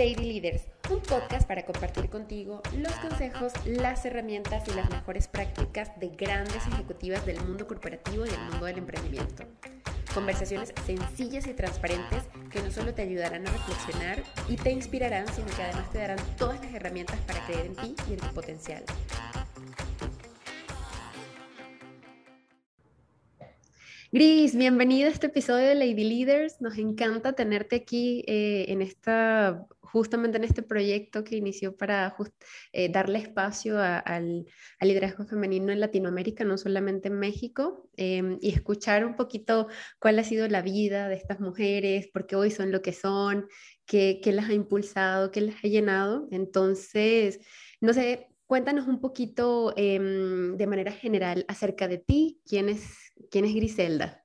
Lady Leaders, un podcast para compartir contigo los consejos, las herramientas y las mejores prácticas de grandes ejecutivas del mundo corporativo y del mundo del emprendimiento. Conversaciones sencillas y transparentes que no solo te ayudarán a reflexionar y te inspirarán, sino que además te darán todas las herramientas para creer en ti y en tu potencial. Gris, bienvenida a este episodio de Lady Leaders. Nos encanta tenerte aquí eh, en esta, justamente en este proyecto que inició para eh, darle espacio al, liderazgo femenino en Latinoamérica, no solamente en México, em, y escuchar un poquito cuál ha sido la vida de estas mujeres, por qué hoy son lo que son, qué, las ha impulsado, qué las ha llenado. Entonces, no sé, Cuéntanos un poquito em, de manera general acerca de ti, quién es, quién es Griselda.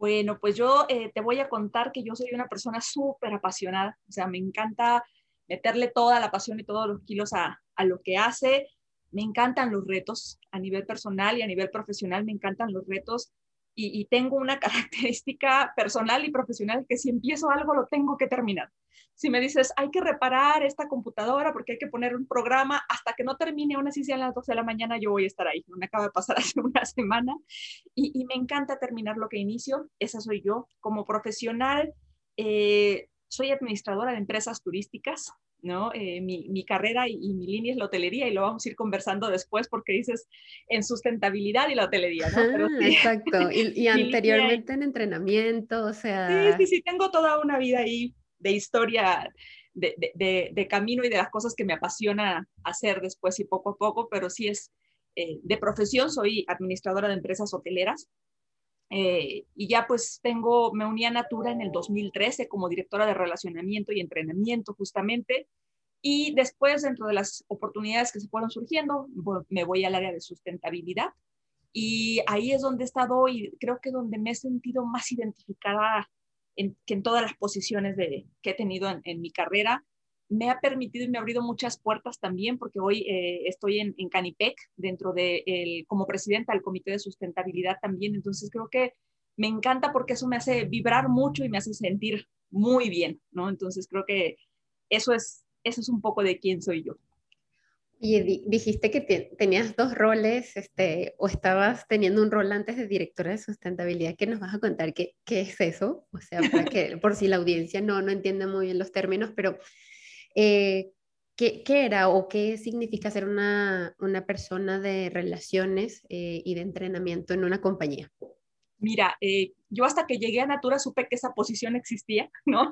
Bueno, pues yo eh, te voy a contar que yo soy una persona súper apasionada, o sea, me encanta meterle toda la pasión y todos los kilos a, a lo que hace. Me encantan los retos a nivel personal y a nivel profesional, me encantan los retos y, tengo una característica personal y profesional que si empiezo algo lo tengo que terminar. Si me dices, hay que reparar esta computadora porque hay que poner un programa, hasta que no termine, aún así sea a las 12 de la mañana, yo voy a estar ahí. Me acaba de pasar hace una semana y, y me encanta terminar lo que inicio. Esa soy yo. Como profesional, eh, soy administradora de empresas turísticas. ¿No? Eh, mi, mi, carrera y, mi línea es la hotelería y lo vamos a ir conversando después porque dices en sustentabilidad y la hotelería, ¿no? Ah, exacto, y, anteriormente en entrenamiento, o sea... Sí, sí, sí, tengo toda una vida ahí de historia, de, de, de, camino y de las cosas que me apasiona hacer después y poco a poco, pero sí es eh, de profesión, soy administradora de empresas hoteleras, eh, y ya pues tengo, me uní a Natura en el 2013 como directora de relacionamiento y entrenamiento justamente. Y después, dentro de las oportunidades que se fueron surgiendo, me voy al área de sustentabilidad. Y ahí es donde he estado y creo que donde me he sentido más identificada en, que en todas las posiciones de, que he tenido en mi carrera me ha permitido y me ha abrido muchas puertas también, porque hoy eh, estoy en, Canipec, dentro de, el, como presidenta del Comité de Sustentabilidad también. Entonces creo que me encanta porque eso me hace vibrar mucho y me hace sentir muy bien, ¿no? Entonces creo que eso es, eso es un poco de quién soy yo. Y dijiste que tenías dos roles, este, o estabas teniendo un rol antes de directora de sustentabilidad. ¿Qué nos vas a contar? ¿Qué, qué es eso? O sea, para que, por si la audiencia no, no entiende muy bien los términos, pero eh, ¿qué, era o qué significa ser una, persona de relaciones eh, y de entrenamiento en una compañía? Mira, eh, yo hasta que llegué a Natura supe que esa posición existía, ¿no?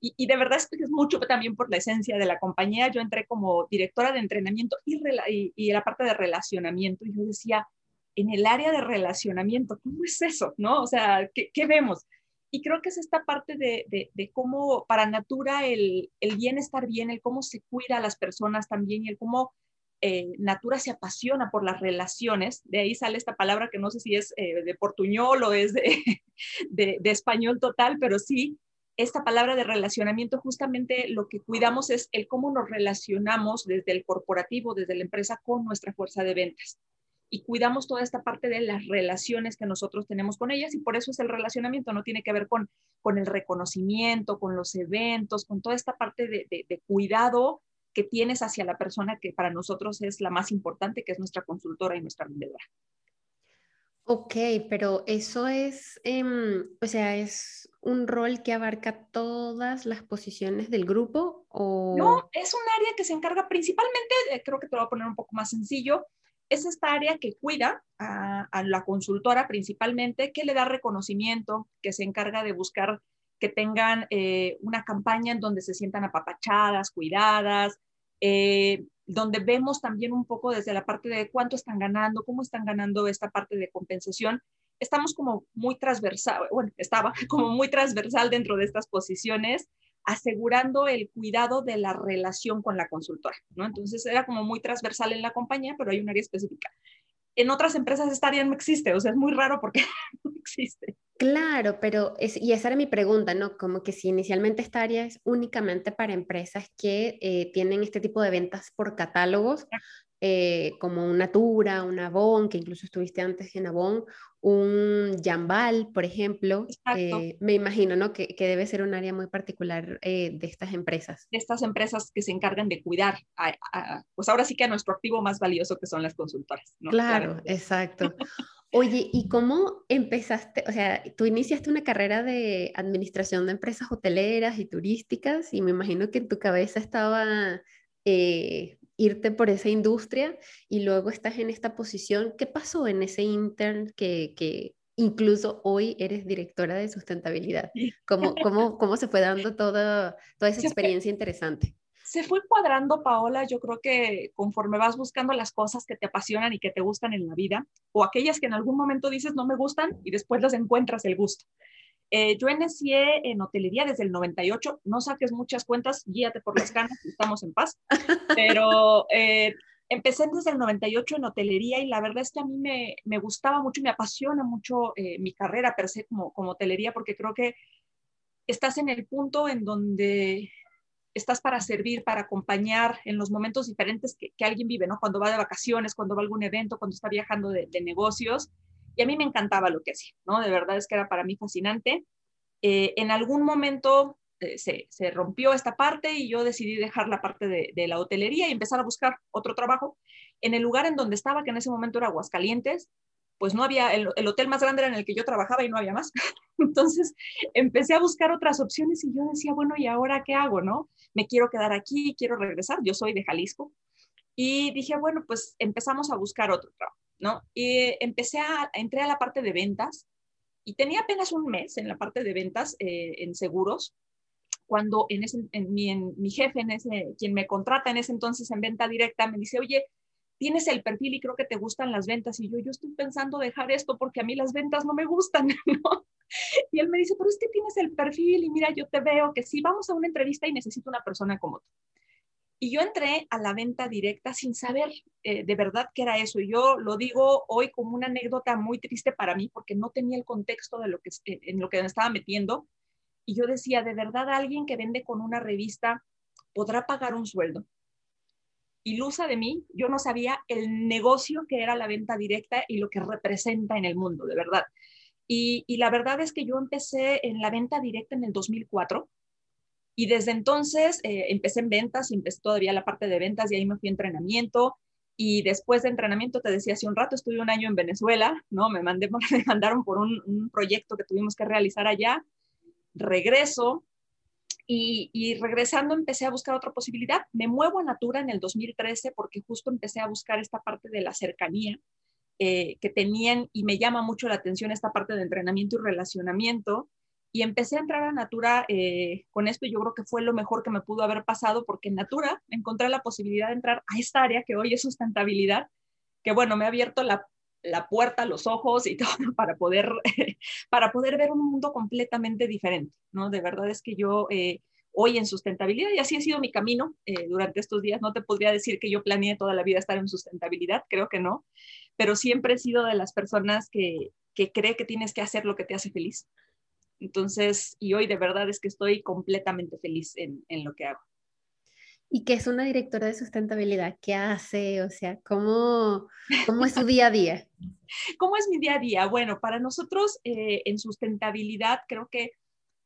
Y, de verdad es es mucho también por la esencia de la compañía. Yo entré como directora de entrenamiento y, y, la parte de relacionamiento y yo decía, en el área de relacionamiento, ¿cómo es eso? ¿No? O sea, ¿qué, qué vemos? Y creo que es esta parte de, de, cómo para Natura el, el, bienestar bien, el cómo se cuida a las personas también y el cómo eh, Natura se apasiona por las relaciones. De ahí sale esta palabra que no sé si es eh, de portuñol o es de, de, de español total, pero sí, esta palabra de relacionamiento justamente lo que cuidamos es el cómo nos relacionamos desde el corporativo, desde la empresa con nuestra fuerza de ventas y cuidamos toda esta parte de las relaciones que nosotros tenemos con ellas y por eso es el relacionamiento, no tiene que ver con, con el reconocimiento, con los eventos, con toda esta parte de, de, cuidado que tienes hacia la persona que para nosotros es la más importante, que es nuestra consultora y nuestra vendedora. Ok, pero eso es, em, o sea, es un rol que abarca todas las posiciones del grupo o... No, es un área que se encarga principalmente, eh, creo que te lo voy a poner un poco más sencillo, es esta área que cuida a, la consultora principalmente, que le da reconocimiento, que se encarga de buscar que tengan eh, una campaña en donde se sientan apapachadas, cuidadas, eh, donde vemos también un poco desde la parte de cuánto están ganando, cómo están ganando esta parte de compensación. Estamos como muy transversal, bueno, estaba como muy transversal dentro de estas posiciones asegurando el cuidado de la relación con la consultora, ¿no? Entonces era como muy transversal en la compañía, pero hay un área específica. En otras empresas esta área no existe, o sea, es muy raro porque no existe. Claro, pero es, y esa era mi pregunta, ¿no? Como que si inicialmente esta área es únicamente para empresas que eh, tienen este tipo de ventas por catálogos, eh, como una Tura, una Avon, que incluso estuviste antes en Avon, un Jambal, por ejemplo. Eh, me imagino ¿no? que, debe ser un área muy particular eh, de estas empresas. De estas empresas que se encargan de cuidar, pues ahora sí que a nuestro activo más valioso que son las consultoras. Claro, exacto. Oye, ¿y cómo empezaste? O sea, tú iniciaste una carrera de administración de empresas hoteleras y turísticas y me imagino que en tu cabeza estaba eh, irte por esa industria y luego estás en esta posición. ¿Qué pasó en ese intern que, que incluso hoy eres directora de sustentabilidad? ¿Cómo, cómo, cómo se fue dando toda, toda esa experiencia interesante? Se fue cuadrando, Paola, yo creo que conforme vas buscando las cosas que te apasionan y que te gustan en la vida, o aquellas que en algún momento dices no me gustan y después las encuentras el gusto. Eh, yo inicié en hotelería desde el 98, no saques muchas cuentas, guíate por las canas, estamos en paz, pero eh, empecé desde el 98 en hotelería y la verdad es que a mí me, me gustaba mucho, me apasiona mucho eh, mi carrera per se como, como hotelería porque creo que estás en el punto en donde estás para servir, para acompañar en los momentos diferentes que, que, alguien vive, ¿no? Cuando va de vacaciones, cuando va a algún evento, cuando está viajando de, de negocios y a mí me encantaba lo que hacía, ¿no? De verdad es que era para mí fascinante. Eh, en algún momento eh, se, se, rompió esta parte y yo decidí dejar la parte de, la hotelería y empezar a buscar otro trabajo. En el lugar en donde estaba, que en ese momento era Aguascalientes, pues no había, el, el hotel más grande era en el que yo trabajaba y no había más. Entonces empecé a buscar otras opciones y yo decía, bueno, ¿y ahora qué hago, no? Me quiero quedar aquí, quiero regresar. Yo soy de Jalisco. Y dije, bueno, pues empezamos a buscar otro trabajo. ¿No? Y empecé a, entré a la parte de ventas y tenía apenas un mes en la parte de ventas eh, en seguros, cuando en, ese, mi, en mi jefe, en ese, quien me contrata en ese entonces en venta directa, me dice, oye, tienes el perfil y creo que te gustan las ventas. Y yo, yo estoy pensando dejar esto porque a mí las ventas no me gustan. Y él me dice, pero es que tienes el perfil y mira, yo te veo que sí, vamos a una entrevista y necesito una persona como tú. Y yo entré a la venta directa sin saber eh, de verdad qué era eso. Y yo lo digo hoy como una anécdota muy triste para mí porque no tenía el contexto de lo que, en lo que me estaba metiendo. Y yo decía, ¿de verdad alguien que vende con una revista podrá pagar un sueldo? Ilusa de mí, yo no sabía el negocio que era la venta directa y lo que representa en el mundo, de verdad. Y la verdad es que yo empecé en la venta directa en el 2004 y desde entonces eh, empecé en ventas, empecé todavía la parte de ventas y ahí me fui a entrenamiento. Y después de entrenamiento, te decía hace un rato, estuve un año en Venezuela, ¿no? Me, mandé, me mandaron por un, un proyecto que tuvimos que realizar allá. Regreso y, y, regresando empecé a buscar otra posibilidad. Me muevo a Natura en el 2013 porque justo empecé a buscar esta parte de la cercanía eh, que tenían y me llama mucho la atención esta parte de entrenamiento y relacionamiento y empecé a entrar a Natura eh, con esto y yo creo que fue lo mejor que me pudo haber pasado porque en Natura encontré la posibilidad de entrar a esta área que hoy es sustentabilidad, que bueno, me ha abierto la, la puerta, los ojos y todo para poder, para poder ver un mundo completamente diferente, ¿no? De verdad es que yo eh, hoy en sustentabilidad, y así ha sido mi camino eh, durante estos días, no te podría decir que yo planeé toda la vida estar en sustentabilidad, creo que no, pero siempre he sido de las personas que, que cree que tienes que hacer lo que te hace feliz. Entonces, y hoy de verdad es que estoy completamente feliz en, lo que hago. ¿Y qué es una directora de sustentabilidad? ¿Qué hace? O sea, ¿cómo, cómo es su día a día? ¿Cómo es mi día a día? Bueno, para nosotros eh, en sustentabilidad creo que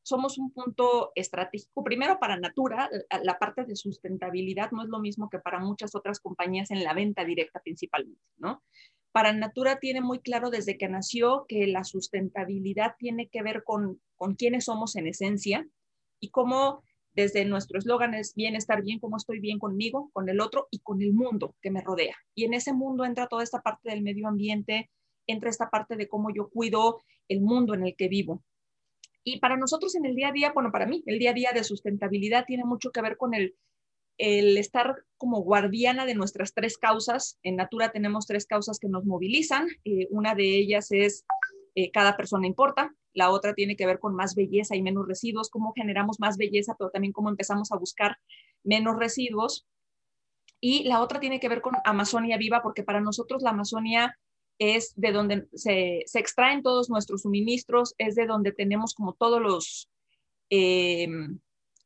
somos un punto estratégico. Primero, para Natura, la parte de sustentabilidad no es lo mismo que para muchas otras compañías en la venta directa principalmente, ¿no? Para Natura tiene muy claro desde que nació que la sustentabilidad tiene que ver con, con quiénes somos en esencia y cómo desde nuestro eslogan es bienestar bien, cómo estoy bien conmigo, con el otro y con el mundo que me rodea. Y en ese mundo entra toda esta parte del medio ambiente, entra esta parte de cómo yo cuido el mundo en el que vivo. Y para nosotros en el día a día, bueno, para mí, el día a día de sustentabilidad tiene mucho que ver con el el estar como guardiana de nuestras tres causas. En Natura tenemos tres causas que nos movilizan. Eh, una de ellas es eh, cada persona importa. La otra tiene que ver con más belleza y menos residuos, cómo generamos más belleza, pero también cómo empezamos a buscar menos residuos. Y la otra tiene que ver con Amazonia viva, porque para nosotros la Amazonia es de donde se, se extraen todos nuestros suministros, es de donde tenemos como todos los... Eh,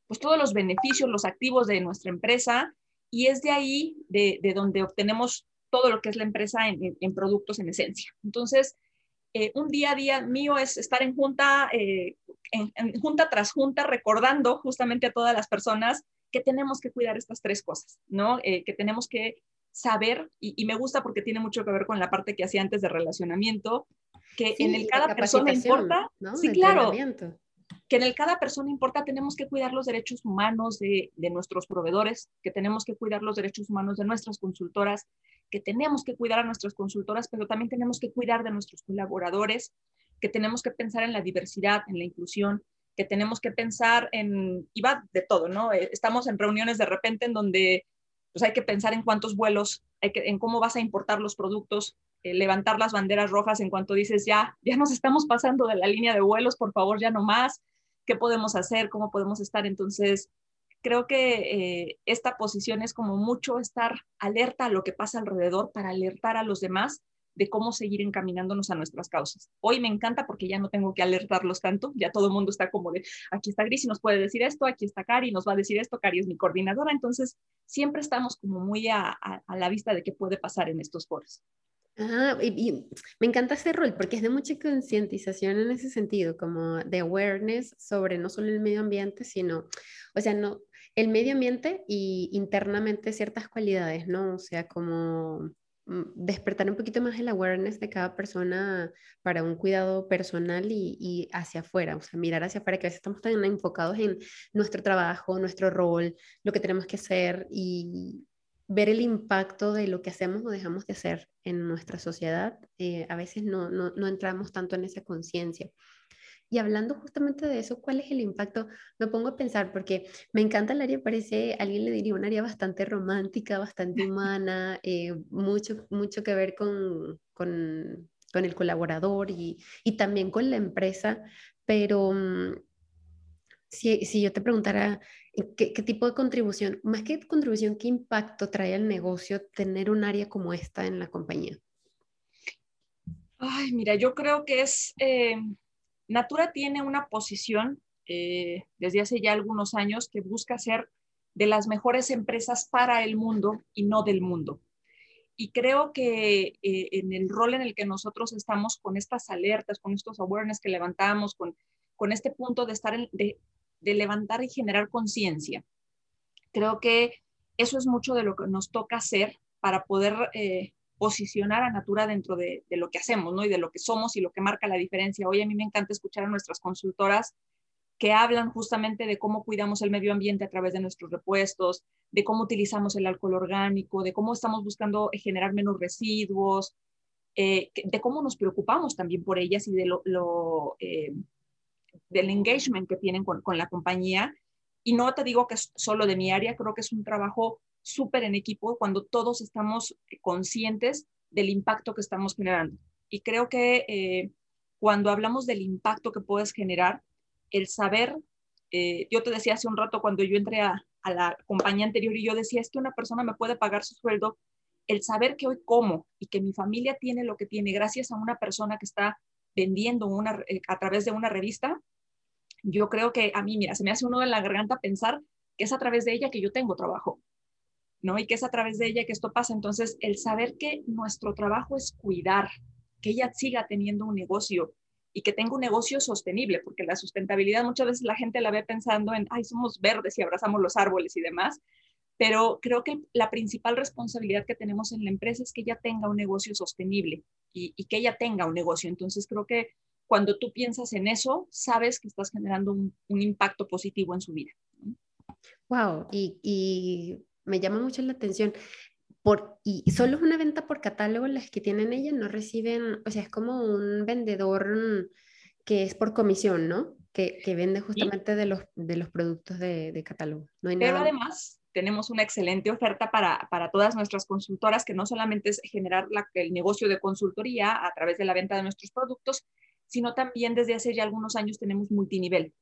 pues todos los beneficios, los activos de nuestra empresa y es de ahí de, donde obtenemos todo lo que es la empresa en, productos en esencia. Entonces, eh, un día a día mío es estar en junta, eh, en, junta tras junta, recordando justamente a todas las personas que tenemos que cuidar estas tres cosas, ¿no? Eh, que tenemos que saber, y, me gusta porque tiene mucho que ver con la parte que hacía antes de relacionamiento, que en el cada persona importa, sí, claro, que en el cada persona importa, tenemos que cuidar los derechos humanos de, de nuestros proveedores, que tenemos que cuidar los derechos humanos de nuestras consultoras, que tenemos que cuidar a nuestras consultoras, pero también tenemos que cuidar de nuestros colaboradores, que tenemos que pensar en la diversidad, en la inclusión, que tenemos que pensar en, y va de todo, ¿no? Eh, estamos en reuniones de repente en donde pues hay que pensar en cuántos vuelos, hay que, en cómo vas a importar los productos, eh, levantar las banderas rojas en cuanto dices, ya, ya nos estamos pasando de la línea de vuelos, por favor, ya no más, ¿qué podemos hacer? ¿Cómo podemos estar? Entonces, creo que eh, esta posición es como mucho estar alerta a lo que pasa alrededor para alertar a los demás de cómo seguir encaminándonos a nuestras causas. Hoy me encanta porque ya no tengo que alertarlos tanto, ya todo el mundo está como de, aquí está Gris y nos puede decir esto, aquí está Cari nos va a decir esto, Cari es mi coordinadora, entonces siempre estamos como muy a, la vista de qué puede pasar en estos foros. Ah, y, me encanta ese rol porque es de mucha concientización en ese sentido, como de awareness sobre no solo el medio ambiente, sino, o sea, no, el medio ambiente y internamente ciertas cualidades, ¿no? O sea, como mm, despertar un poquito más el awareness de cada persona para un cuidado personal y, hacia afuera, o sea, mirar hacia afuera, que a veces estamos tan enfocados en nuestro trabajo, nuestro rol, lo que tenemos que hacer y ver el impacto de lo que hacemos o dejamos de hacer en nuestra sociedad, eh, a veces no, no, no entramos tanto en esa conciencia. Y hablando justamente de eso, ¿cuál es el impacto? Me pongo a pensar porque me encanta el área, parece, alguien le diría un área bastante romántica, bastante humana, eh, mucho, mucho que ver con, con, con el colaborador y, y, también con la empresa, pero mm, si, si, yo te preguntara ¿qué, ¿qué, tipo de contribución, más que contribución, qué impacto trae al negocio tener un área como esta en la compañía? Ay, mira, yo creo que es... Eh Natura tiene una posición eh, desde hace ya algunos años que busca ser de las mejores empresas para el mundo y no del mundo. Y creo que eh, en el rol en el que nosotros estamos con estas alertas, con estos awareness que levantamos, con, con este punto de estar de, levantar y generar conciencia, creo que eso es mucho de lo que nos toca hacer para poder eh, posicionar a Natura dentro de, lo que hacemos, ¿no? Y de lo que somos y lo que marca la diferencia. Hoy a mí me encanta escuchar a nuestras consultoras que hablan justamente de cómo cuidamos el medio ambiente a través de nuestros repuestos, de cómo utilizamos el alcohol orgánico, de cómo estamos buscando generar menos residuos, eh, de cómo nos preocupamos también por ellas y de lo, eh, del engagement que tienen con, con la compañía. Y no te digo que es solo de mi área, creo que es un trabajo súper en equipo cuando todos estamos conscientes del impacto que estamos generando. Y creo que eh, cuando hablamos del impacto que puedes generar, el saber, eh, yo te decía hace un rato cuando yo entré a, la compañía anterior y yo decía, es que una persona me puede pagar su sueldo, el saber que hoy como y que mi familia tiene lo que tiene gracias a una persona que está vendiendo una, eh, a través de una revista, yo creo que a mí, mira, se me hace uno en la garganta pensar que es a través de ella que yo tengo trabajo. ¿no? Y que es a través de ella que esto pasa. Entonces, el saber que nuestro trabajo es cuidar, que ella siga teniendo un negocio y que tenga un negocio sostenible, porque la sustentabilidad muchas veces la gente la ve pensando en, ay, somos verdes y abrazamos los árboles y demás, pero creo que la principal responsabilidad que tenemos en la empresa es que ella tenga un negocio sostenible y, que ella tenga un negocio. Entonces, creo que cuando tú piensas en eso, sabes que estás generando un, impacto positivo en su vida. Wow, y me llama mucho la atención. Por, y solo es una venta por catálogo las que tienen ellas, no reciben, o sea, es como un vendedor que es por comisión, ¿no? Que, que vende justamente de, los, de los productos de, de catálogo. No hay Pero además tenemos una excelente oferta para, para, todas nuestras consultoras, que no solamente es generar el negocio de consultoría a través de la venta de nuestros productos, sino también desde hace ya algunos años tenemos multinivel.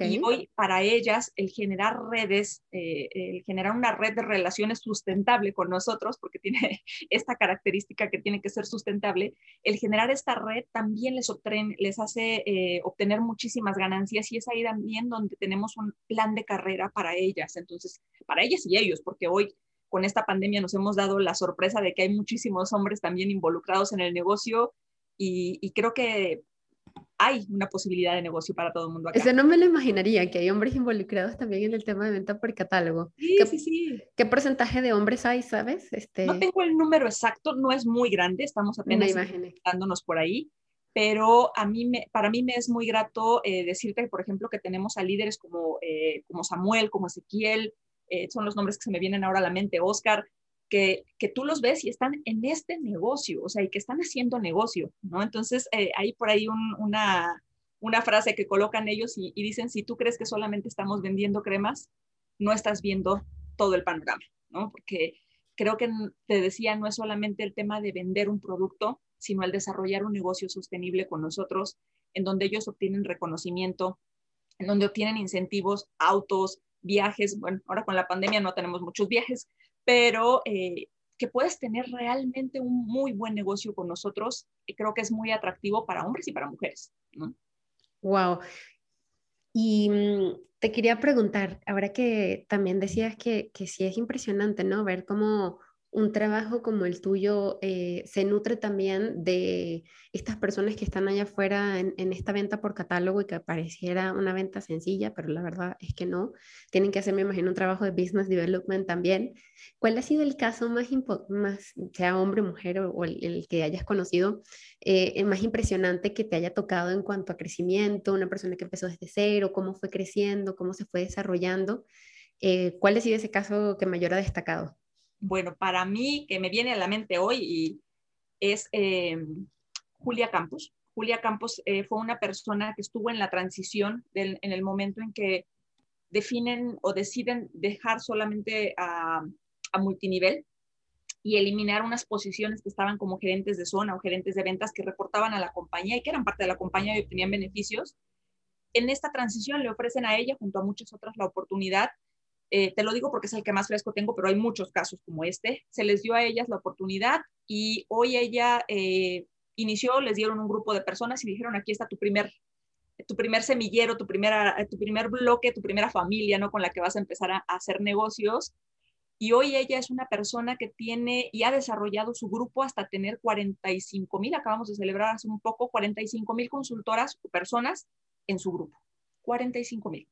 Y hoy para ellas el generar redes, eh, el generar una red de relaciones sustentable con nosotros, porque tiene esta característica que tiene que ser sustentable, el generar esta red también les, les hace eh, obtener muchísimas ganancias y es ahí también donde tenemos un plan de carrera para ellas. Entonces, para ellas y ellos, porque hoy con esta pandemia nos hemos dado la sorpresa de que hay muchísimos hombres también involucrados en el negocio y, creo que hay una posibilidad de negocio para todo el mundo acá. Eso no me lo imaginaría, que hay hombres involucrados también en el tema de venta por catálogo. Sí, ¿Qué, sí, sí. ¿Qué porcentaje de hombres hay, sabes? Este... No tengo el número exacto, no es muy grande, estamos apenas dándonos por ahí, pero a mí me, para mí me es muy grato eh, decirte, por ejemplo, que tenemos a líderes como, eh, como Samuel, como Ezequiel, eh, son los nombres que se me vienen ahora a la mente, Oscar, que, que, tú los ves y están en este negocio, o sea, y que están haciendo negocio, ¿no? Entonces, hay por ahí una, una frase que colocan ellos y, y, dicen, si tú crees que solamente estamos vendiendo cremas, no estás viendo todo el panorama, ¿no? Porque creo que te decía, no es solamente el tema de vender un producto, sino el desarrollar un negocio sostenible con nosotros, en donde ellos obtienen reconocimiento, en donde obtienen incentivos, autos, viajes. Bueno, ahora con la pandemia no tenemos muchos viajes, pero eh, que puedes tener realmente un muy buen negocio con nosotros, y creo que es muy atractivo para hombres y para mujeres. Wow. Y mm, te quería preguntar, ahora que también decías que, que sí es impresionante, ¿no? Ver cómo un trabajo como el tuyo eh, se nutre también de estas personas que están allá afuera en, esta venta por catálogo y que pareciera una venta sencilla, pero la verdad es que no. Tienen que hacer, me imagino, un trabajo de business development también. ¿Cuál ha sido el caso más, más sea hombre, mujer o, el, que hayas conocido, eh, más impresionante que te haya tocado en cuanto a crecimiento? Una persona que empezó desde cero, cómo fue creciendo, cómo se fue desarrollando. Eh, ¿Cuál ha sido ese caso que mayor ha destacado? Bueno, para mí, que me viene a la mente hoy, es eh, Julia Campos. Julia Campos eh, fue una persona que estuvo en la transición en el momento en que definen o deciden dejar solamente a, multinivel y eliminar unas posiciones que estaban como gerentes de zona o gerentes de ventas que reportaban a la compañía y que eran parte de la compañía y obtenían beneficios. En esta transición le ofrecen a ella, junto a muchas otras, la oportunidad eh, te lo digo porque es el que más fresco tengo, pero hay muchos casos como este. Se les dio a ellas la oportunidad y hoy ella eh, inició, les dieron un grupo de personas y dijeron, aquí está tu primer, tu primer semillero, tu, primera, tu primer bloque, tu primera familia, ¿no? Con la que vas a empezar a, hacer negocios. Y hoy ella es una persona que tiene y ha desarrollado su grupo hasta tener 45 mil, acabamos de celebrar hace un poco, 45 mil consultoras o personas en su grupo. 45 mil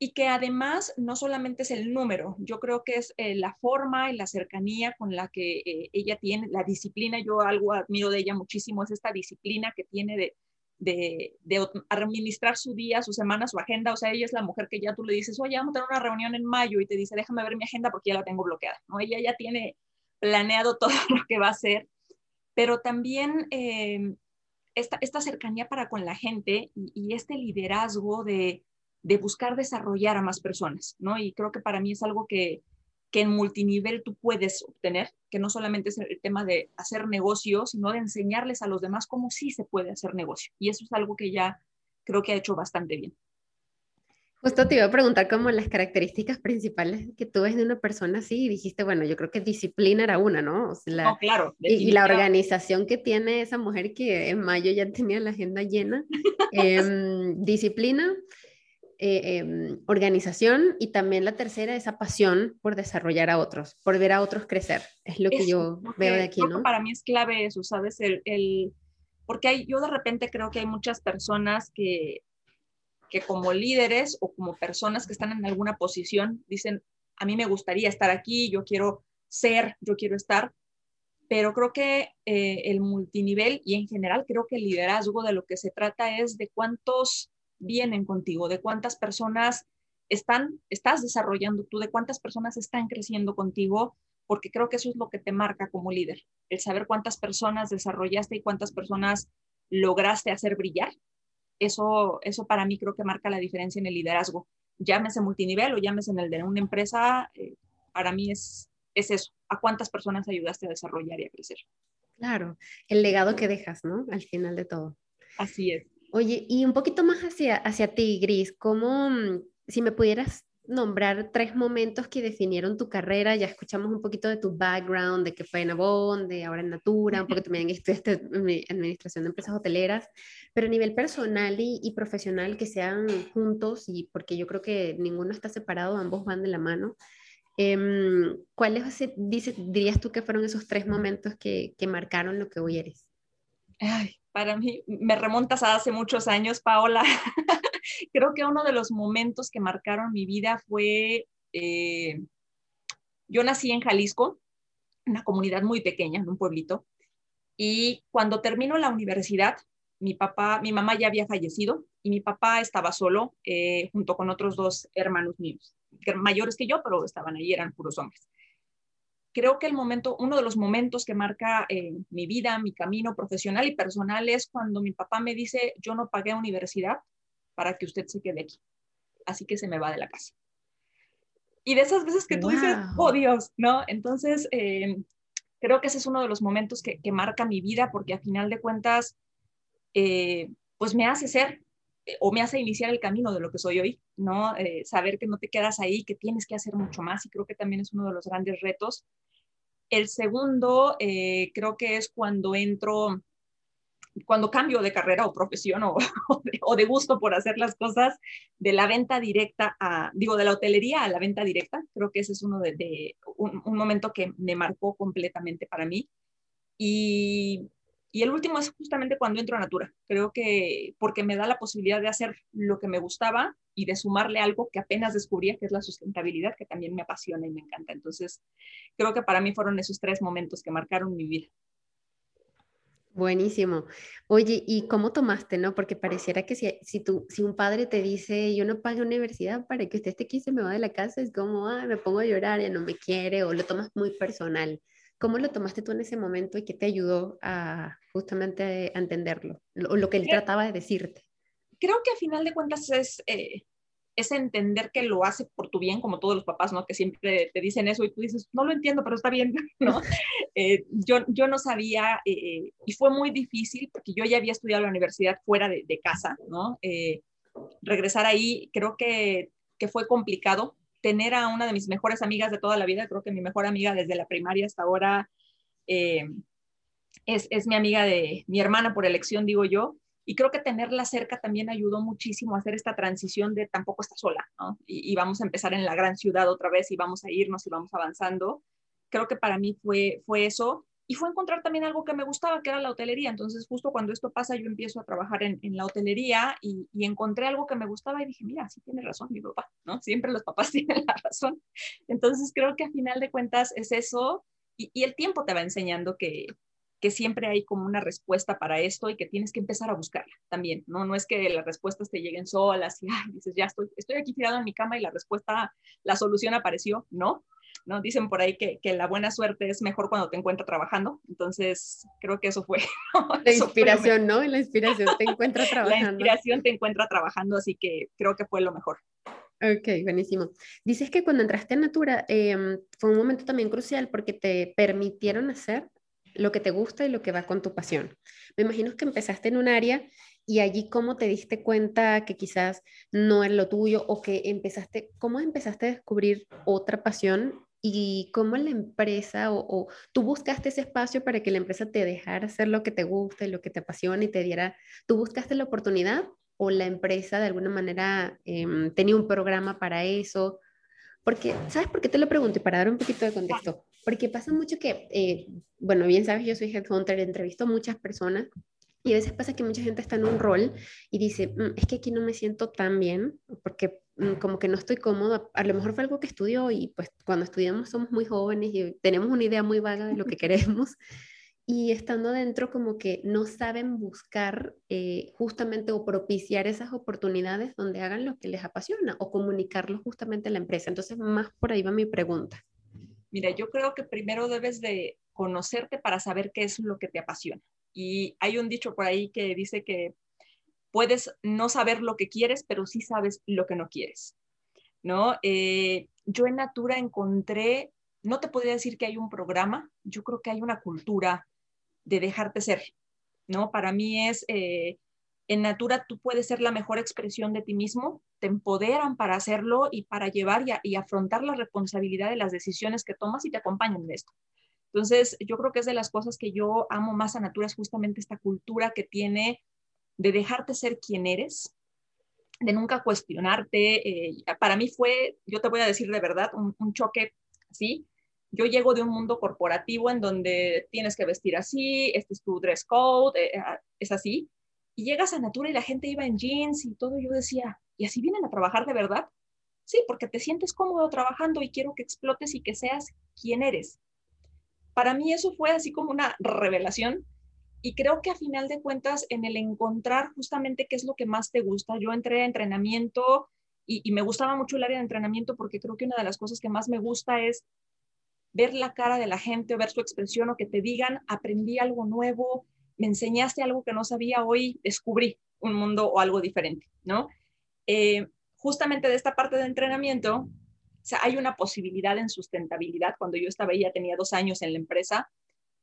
y que además no solamente es el número, yo creo que es eh, la forma y la cercanía con la que eh, ella tiene, la disciplina, yo algo admiro de ella muchísimo, es esta disciplina que tiene de, de, de, administrar su día, su semana, su agenda, o sea, ella es la mujer que ya tú le dices, oye, vamos a tener una reunión en mayo y te dice, déjame ver mi agenda porque ya la tengo bloqueada, ¿no? Ella ya tiene planeado todo lo que va a hacer, pero también eh, esta, esta cercanía para con la gente y este liderazgo de de buscar desarrollar a más personas, ¿no? Y creo que para mí es algo que, que en multinivel tú puedes obtener, que no solamente es el tema de hacer negocio, sino de enseñarles a los demás cómo sí se puede hacer negocio. Y eso es algo que ya creo que ha hecho bastante bien. Justo te iba a preguntar como las características principales que tú ves de una persona así y dijiste, bueno, yo creo que disciplina era una, ¿no? no, claro. Y, la organización que tiene esa mujer que en mayo ya tenía la agenda llena. Em, disciplina, eh, em, organización y también la tercera, esa pasión por desarrollar a otros, por ver a otros crecer. Es lo que yo veo de aquí, ¿no? Para mí es clave eso, ¿sabes? El, el, porque hay, yo de repente creo que hay muchas personas que, que como líderes o como personas que están en alguna posición dicen, a mí me gustaría estar aquí, yo quiero ser, yo quiero estar, pero creo que eh, el multinivel y en general creo que el liderazgo de lo que se trata es de cuántos vienen contigo, de cuántas personas están, estás desarrollando tú, de cuántas personas están creciendo contigo, porque creo que eso es lo que te marca como líder, el saber cuántas personas desarrollaste y cuántas personas lograste hacer brillar. Eso, eso para mí creo que marca la diferencia en el liderazgo. Llámese multinivel o llámese en el de una empresa, eh, para mí es, es eso, a cuántas personas ayudaste a desarrollar y a crecer. Claro, el legado que dejas, ¿no? Al final de todo. Así es. Oye, y un poquito más hacia, hacia ti, Gris, ¿cómo, mm, si me pudieras nombrar tres momentos que definieron tu carrera, ya escuchamos un poquito de tu background, de que fue en Avon, de ahora en Natura, un poco también estudiaste administración de empresas hoteleras, pero a nivel personal y, profesional que sean juntos, y porque yo creo que ninguno está separado, ambos van de la mano. Eh, ¿Cuáles dirías tú que fueron esos tres momentos que, que marcaron lo que hoy eres? Ay, para mí, me remontas a hace muchos años, Paola. Creo que uno de los momentos que marcaron mi vida fue, eh, yo nací en Jalisco, una comunidad muy pequeña, en un pueblito, y cuando termino la universidad, mi papá, mi mamá ya había fallecido y mi papá estaba solo eh, junto con otros dos hermanos míos, mayores que yo, pero estaban ahí, eran puros hombres. Creo que el momento, uno de los momentos que marca eh, mi vida, mi camino profesional y personal es cuando mi papá me dice, yo no pagué universidad para que usted se quede aquí, así que se me va de la casa. Y de esas veces que tú dices, oh Dios, ¿no? Entonces, eh, creo que ese es uno de los momentos que, que marca mi vida porque a final de cuentas, eh, pues me hace ser o me hace iniciar el camino de lo que soy hoy, ¿no? Eh, saber que no te quedas ahí, que tienes que hacer mucho más y creo que también es uno de los grandes retos. El segundo, creo que es cuando entro, cuando cambio de carrera o profesión o, o, de, gusto por hacer las cosas, de la venta directa a, digo, de la hotelería a la venta directa. Creo que ese es uno de, de un, un momento que me marcó completamente para mí. Y y el último es justamente cuando entro a Natura. Creo que porque me da la posibilidad de hacer lo que me gustaba y de sumarle algo que apenas descubría, que es la sustentabilidad, que también me apasiona y me encanta. Entonces, creo que para mí fueron esos tres momentos que marcaron mi vida. Buenísimo. Oye, ¿y cómo tomaste, no? Porque pareciera que si, si, tú, si un padre te dice, yo no pago universidad para que usted esté aquí, se me va de la casa, es como, ah, me pongo a llorar, ya no me quiere, o lo tomas muy personal. ¿Cómo lo tomaste tú en ese momento y qué te ayudó a justamente a entenderlo, o lo, que él trataba de decirte? Creo que a final de cuentas es, eh, es entender que lo hace por tu bien, como todos los papás, ¿no? Que siempre te dicen eso y tú dices, no lo entiendo, pero está bien, ¿no? Eh, yo, yo no sabía eh, y fue muy difícil porque yo ya había estudiado la universidad fuera de, de casa, ¿no? regresar ahí creo que, que fue complicado tener a una de mis mejores amigas de toda la vida, creo que mi mejor amiga desde la primaria hasta ahora eh, es, es, mi amiga de mi hermana por elección, digo yo, y creo que tenerla cerca también ayudó muchísimo a hacer esta transición de tampoco está sola, ¿no? Y, y, vamos a empezar en la gran ciudad otra vez y vamos a irnos y vamos avanzando. Creo que para mí fue, fue eso y fue encontrar también algo que me gustaba, que era la hotelería. Entonces, justo cuando esto pasa, yo empiezo a trabajar en, la hotelería y, encontré algo que me gustaba y dije, mira, sí tiene razón mi papá, ¿no? Siempre los papás tienen la razón. Entonces, creo que a final de cuentas es eso y, y el tiempo te va enseñando que, que siempre hay como una respuesta para esto y que tienes que empezar a buscarla también, ¿no? No es que las respuestas te lleguen solas y ay, dices, ya estoy, estoy aquí tirado en mi cama y la respuesta, la solución apareció, ¿no? ¿No? Dicen por ahí que, que, la buena suerte es mejor cuando te encuentra trabajando, entonces creo que eso fue. La inspiración, ¿no? La inspiración te encuentra trabajando. La inspiración te encuentra trabajando, así que creo que fue lo mejor. Ok, buenísimo. Dices que cuando entraste en Natura eh, fue un momento también crucial porque te permitieron hacer lo que te gusta y lo que va con tu pasión. Me imagino que empezaste en un área y allí cómo te diste cuenta que quizás no es lo tuyo o que empezaste, cómo empezaste a descubrir otra pasión y cómo la empresa o, tú buscaste ese espacio para que la empresa te dejara hacer lo que te gusta y lo que te apasiona y te diera, tú buscaste la oportunidad o la empresa de alguna manera eh, tenía un programa para eso. Porque, ¿sabes por qué te lo pregunto? Y para dar un poquito de contexto, porque pasa mucho que, eh, bueno, bien sabes, yo soy headhunter, entrevisto a muchas personas y a veces pasa que mucha gente está en un rol y dice, mm, es que aquí no me siento tan bien porque como que no estoy cómoda. A lo mejor fue algo que estudió y pues cuando estudiamos somos muy jóvenes y tenemos una idea muy vaga de lo que queremos. Y estando dentro como que no saben buscar eh, justamente o propiciar esas oportunidades donde hagan lo que les apasiona o comunicarlo justamente a la empresa. Entonces, más por ahí va mi pregunta. Mira, yo creo que primero debes de conocerte para saber qué es lo que te apasiona. Y hay un dicho por ahí que dice que puedes no saber lo que quieres, pero sí sabes lo que no quieres. ¿no? Eh, yo en Natura encontré, no te podría decir que hay un programa, yo creo que hay una cultura de dejarte ser, ¿no? Para mí es, eh, en Natura tú puedes ser la mejor expresión de ti mismo, te empoderan para hacerlo y para llevar y, y afrontar la responsabilidad de las decisiones que tomas y te acompañan en esto. Entonces, yo creo que es de las cosas que yo amo más a Natura, es justamente esta cultura que tiene de dejarte ser quien eres, de nunca cuestionarte. Eh, para mí fue, yo te voy a decir de verdad, un, choque así, yo llego de un mundo corporativo en donde tienes que vestir así, este es tu dress code, eh, ah, es así, y llegas a Natura y la gente iba en jeans y todo, yo decía, ¿y así vienen a trabajar de verdad? Sí, porque te sientes cómodo trabajando y quiero que explotes y que seas quien eres. Para mí eso fue así como una revelación y creo que a final de cuentas en el encontrar justamente qué es lo que más te gusta, yo entré a entrenamiento y, me gustaba mucho el área de entrenamiento porque creo que una de las cosas que más me gusta es ver la cara de la gente, ver su expresión o que te digan, aprendí algo nuevo, me enseñaste algo que no sabía, hoy descubrí un mundo o algo diferente, ¿no? Eh, justamente de esta parte de entrenamiento, o hay una posibilidad en sustentabilidad. Cuando yo estaba ahí, ya tenía dos años en la empresa,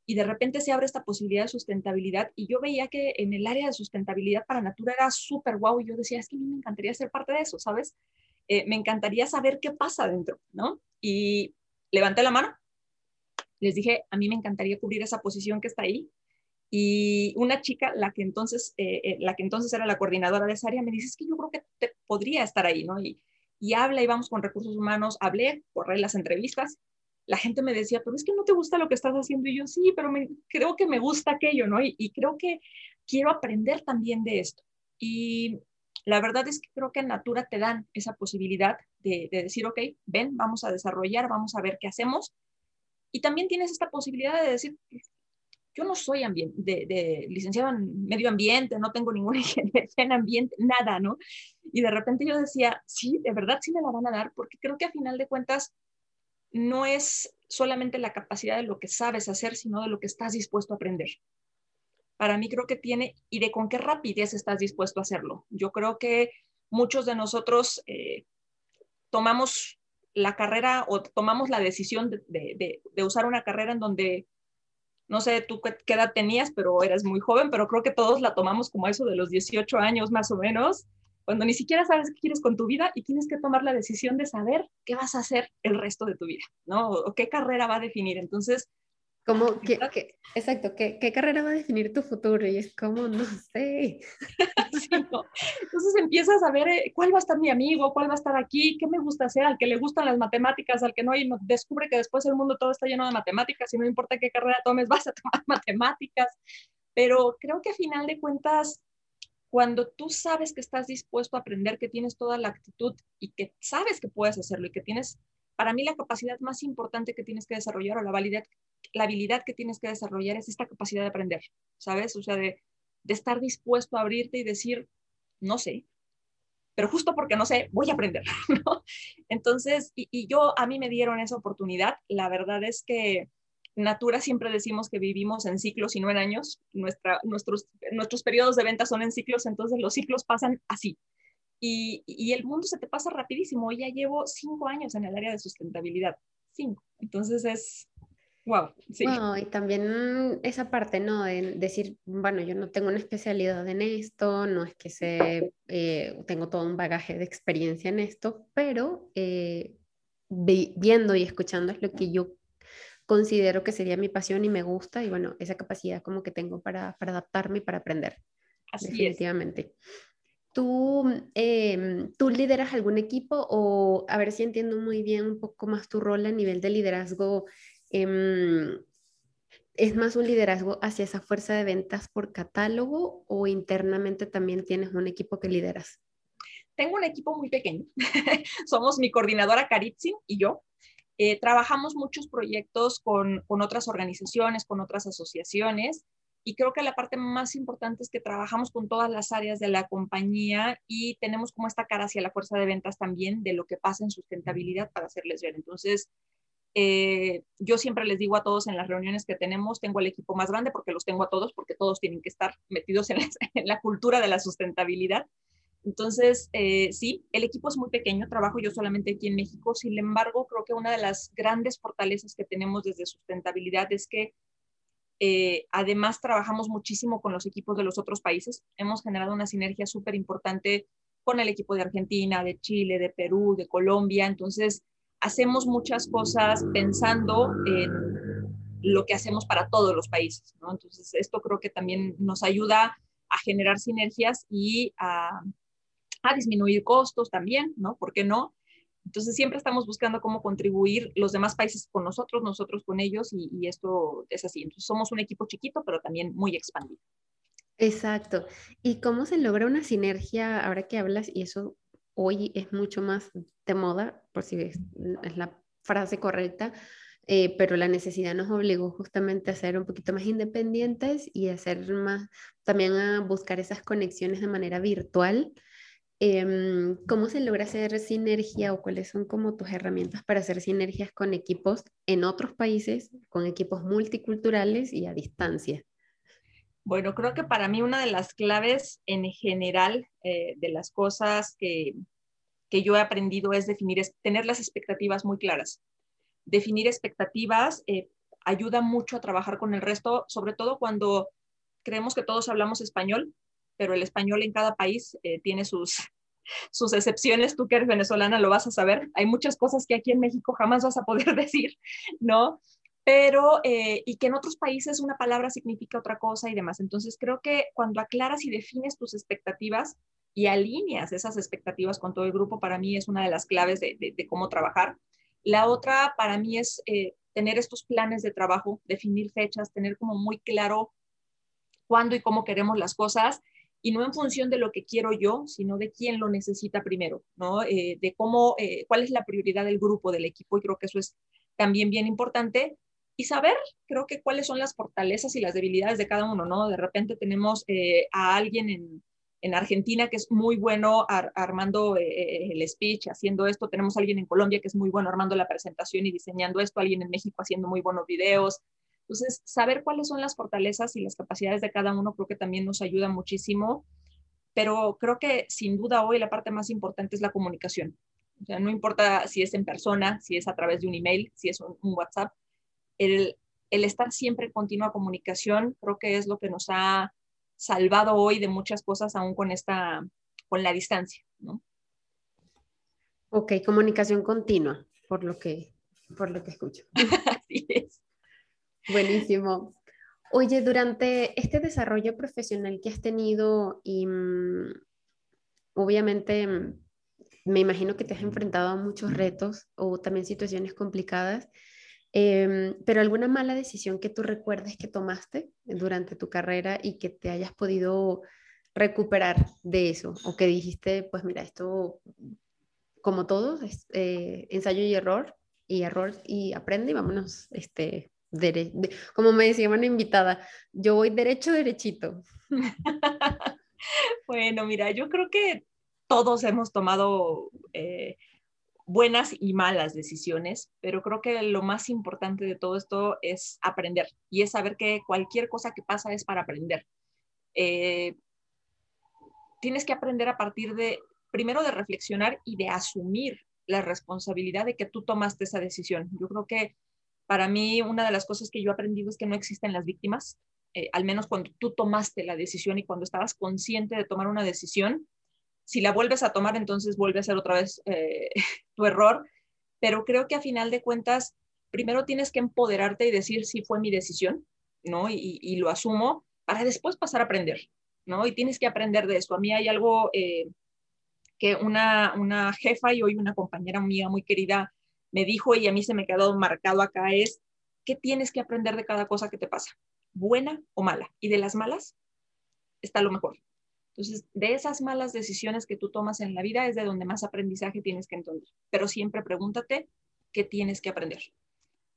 y de repente se abre esta posibilidad de sustentabilidad y yo veía que en el área de sustentabilidad para Natura era súper guau y yo decía, es que a mí me encantaría ser parte de eso, ¿sabes? Eh, me encantaría saber qué pasa dentro, ¿no? Y levanté la mano, les dije, a mí me encantaría cubrir esa posición que está ahí. Y una chica, la que entonces, eh, eh, la que entonces era la coordinadora de esa área, me dice, es que yo creo que te podría estar ahí, ¿no? Y, y habla y vamos con recursos humanos, hablé, corré las entrevistas, la gente me decía, pero es que no te gusta lo que estás haciendo. Y yo, sí, pero me, creo que me gusta aquello, ¿no? Y, creo que quiero aprender también de esto. Y la verdad es que creo que en Natura te dan esa posibilidad de, de decir, ok, ven, vamos a desarrollar, vamos a ver qué hacemos. Y también tienes esta posibilidad de decir, yo no soy de, licenciado en medio ambiente, no tengo ninguna ingeniería en ambiente, nada, ¿no? Y de repente yo decía, sí, de verdad sí me la van a dar, porque creo que a final de cuentas no es solamente la capacidad de lo que sabes hacer, sino de lo que estás dispuesto a aprender. Para mí creo que tiene, y de con qué rapidez estás dispuesto a hacerlo. Yo creo que muchos de nosotros eh, tomamos la carrera o tomamos la decisión de, de, de, usar una carrera en donde, no sé tú qué edad tenías, pero eras muy joven, pero creo que todos la tomamos como eso de los 18 años más o menos, cuando ni siquiera sabes qué quieres con tu vida y tienes que tomar la decisión de saber qué vas a hacer el resto de tu vida, ¿no? O qué carrera va a definir. Entonces, como, ¿qué, exacto, ¿qué, ¿qué, carrera va a definir tu futuro? Y es como, no sé. sí, no. Entonces empiezas a ver eh, cuál va a estar mi amigo, cuál va a estar aquí, qué me gusta hacer, al que le gustan las matemáticas, al que no, y descubre que después el mundo todo está lleno de matemáticas y no importa qué carrera tomes, vas a tomar matemáticas. Pero creo que a final de cuentas, cuando tú sabes que estás dispuesto a aprender, que tienes toda la actitud y que sabes que puedes hacerlo y que tienes, para mí la capacidad más importante que tienes que desarrollar o la habilidad, la habilidad que tienes que desarrollar es esta capacidad de aprender, ¿sabes? O sea, de, de estar dispuesto a abrirte y decir, no sé, pero justo porque no sé, voy a aprender, ¿no? Entonces, y, yo, a mí me dieron esa oportunidad. La verdad es que Natura siempre decimos que vivimos en ciclos y no en años. Nuestra, nuestros, nuestros periodos de venta son en ciclos, entonces los ciclos pasan así. Y, y, el mundo se te pasa rapidísimo. ya llevo cinco años en el área de sustentabilidad. Cinco. Entonces es, wow. Sí. Wow, y también esa parte, ¿no? De decir, bueno, yo no tengo una especialidad en esto, no es que sé, eh, tengo todo un bagaje de experiencia en esto, pero eh, viendo y escuchando es lo que yo considero que sería mi pasión y me gusta y bueno, esa capacidad como que tengo para, para adaptarme y para aprender. Así definitivamente. Es. ¿Tú, eh, ¿Tú lideras algún equipo o a ver si entiendo muy bien un poco más tu rol a nivel de liderazgo? Eh, ¿Es más un liderazgo hacia esa fuerza de ventas por catálogo o internamente también tienes un equipo que lideras? Tengo un equipo muy pequeño. Somos mi coordinadora Caritzin y yo. Eh, trabajamos muchos proyectos con, otras organizaciones, con otras asociaciones, y creo que la parte más importante es que trabajamos con todas las áreas de la compañía y tenemos como esta cara hacia la fuerza de ventas también de lo que pasa en sustentabilidad para hacerles ver. Entonces, eh, yo siempre les digo a todos en las reuniones que tenemos, tengo el equipo más grande porque los tengo a todos, porque todos tienen que estar metidos en la cultura de la sustentabilidad. Entonces, eh, sí, el equipo es muy pequeño, trabajo yo solamente aquí en México, sin embargo, creo que una de las grandes fortalezas que tenemos desde sustentabilidad es que eh, además trabajamos muchísimo con los equipos de los otros países. Hemos generado una sinergia súper importante con el equipo de Argentina, de Chile, de Perú, de Colombia. Entonces, hacemos muchas cosas pensando en lo que hacemos para todos los países. Entonces, esto creo que también nos ayuda a generar sinergias y a a disminuir costos también, ¿no? ¿Por qué no? Entonces siempre estamos buscando cómo contribuir los demás países con nosotros, nosotros con ellos y, y esto es así. Entonces somos un equipo chiquito, pero también muy expandido. Exacto. ¿Y cómo se logra una sinergia ahora que hablas? Y eso hoy es mucho más de moda, por si es, es la frase correcta, eh, pero la necesidad nos obligó justamente a ser un poquito más independientes y a ser más, también a buscar esas conexiones de manera virtual. Em, ¿Cómo se logra hacer sinergia o cuáles son como tus herramientas para hacer sinergias con equipos en otros países, con equipos multiculturales y a distancia? Bueno, creo que para mí una de las claves en general eh, de las cosas que, que, yo he aprendido es definir, es tener las expectativas muy claras. Definir expectativas eh, ayuda mucho a trabajar con el resto, sobre todo cuando creemos que todos hablamos español, pero el español en cada país eh, tiene sus, sus excepciones. Tú que eres venezolana lo vas a saber. Hay muchas cosas que aquí en México jamás vas a poder decir, ¿no? pero eh, y que en otros países una palabra significa otra cosa y demás. Entonces creo que cuando aclaras y defines tus expectativas y alineas esas expectativas con todo el grupo, para mí es una de las claves de, cómo trabajar. La otra para mí es eh, tener estos planes de trabajo, definir fechas, tener como muy claro cuándo y cómo queremos las cosas y no en función de lo que quiero yo, sino de quién lo necesita primero, ¿no? Eh, de cómo, cuál es la prioridad del grupo, del equipo, y creo que eso es también bien importante y saber, creo que cuáles son las fortalezas y las debilidades de cada uno, ¿no? De repente tenemos eh, a alguien en, en, Argentina que es muy bueno armando eh, el speech, haciendo esto, tenemos alguien en Colombia que es muy bueno armando la presentación y diseñando esto, alguien en México haciendo muy buenos videos. Entonces, saber cuáles son las fortalezas y las capacidades de cada uno creo que también nos ayuda muchísimo, pero creo que sin duda hoy la parte más importante es la comunicación. O sea, no importa si es en persona, si es a través de un email, si es un, un WhatsApp, el, estar siempre en continua comunicación creo que es lo que nos ha salvado hoy de muchas cosas aún con esta, con la distancia, ¿no? Ok, comunicación continua, por lo que, por lo que escucho. Así es. Buenísimo. Oye, durante este desarrollo profesional que has tenido y mm, obviamente mm, me imagino que te has enfrentado a muchos retos o también situaciones complicadas. Em, pero alguna mala decisión que tú recuerdes que tomaste durante tu carrera y que te hayas podido recuperar de eso o que dijiste, pues mira, esto como todo es eh, ensayo y error y error y aprende y vámonos, este, como me decía una invitada, yo voy derecho, derechito. bueno, mira, yo creo que todos hemos tomado eh, buenas y malas decisiones, pero creo que lo más importante de todo esto es aprender y es saber que cualquier cosa que pasa es para aprender. Eh, tienes que aprender a partir de, primero de reflexionar y de asumir la responsabilidad de que tú tomaste esa decisión. Yo creo que para mí una de las cosas que yo he aprendido es que no existen las víctimas, eh, al menos cuando tú tomaste la decisión y cuando estabas consciente de tomar una decisión, si la vuelves a tomar, entonces vuelve a ser otra vez eh, tu error. Pero creo que a final de cuentas, primero tienes que empoderarte y decir si fue mi decisión, ¿no? Y, lo asumo para después pasar a aprender, ¿no? Y tienes que aprender de esto. A mí hay algo eh, que una, una jefa y hoy una compañera mía muy querida me dijo y a mí se me quedó marcado acá es, ¿qué tienes que aprender de cada cosa que te pasa? Buena o mala. Y de las malas está lo mejor. Entonces, de esas malas decisiones que tú tomas en la vida es de donde más aprendizaje tienes que entender. Pero siempre pregúntate qué tienes que aprender.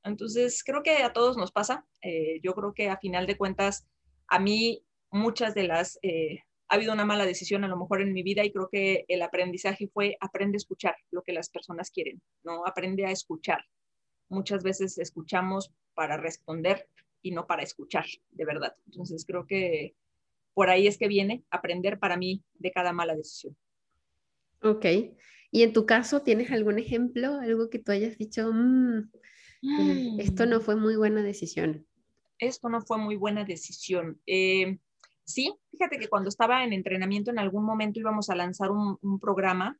Entonces, creo que a todos nos pasa. Eh, yo creo que a final de cuentas, a mí muchas de las... Eh, ha habido una mala decisión a lo mejor en mi vida y creo que el aprendizaje fue aprende a escuchar lo que las personas quieren, ¿no? Aprende a escuchar. Muchas veces escuchamos para responder y no para escuchar, de verdad. Entonces, creo que por ahí es que viene aprender para mí de cada mala decisión. Ok. Y en tu caso, ¿tienes algún ejemplo, algo que tú hayas dicho, mm, esto no mm. fue muy buena decisión? Esto no fue muy buena decisión. Eh, sí, fíjate que cuando estaba en entrenamiento en algún momento íbamos a lanzar un, programa.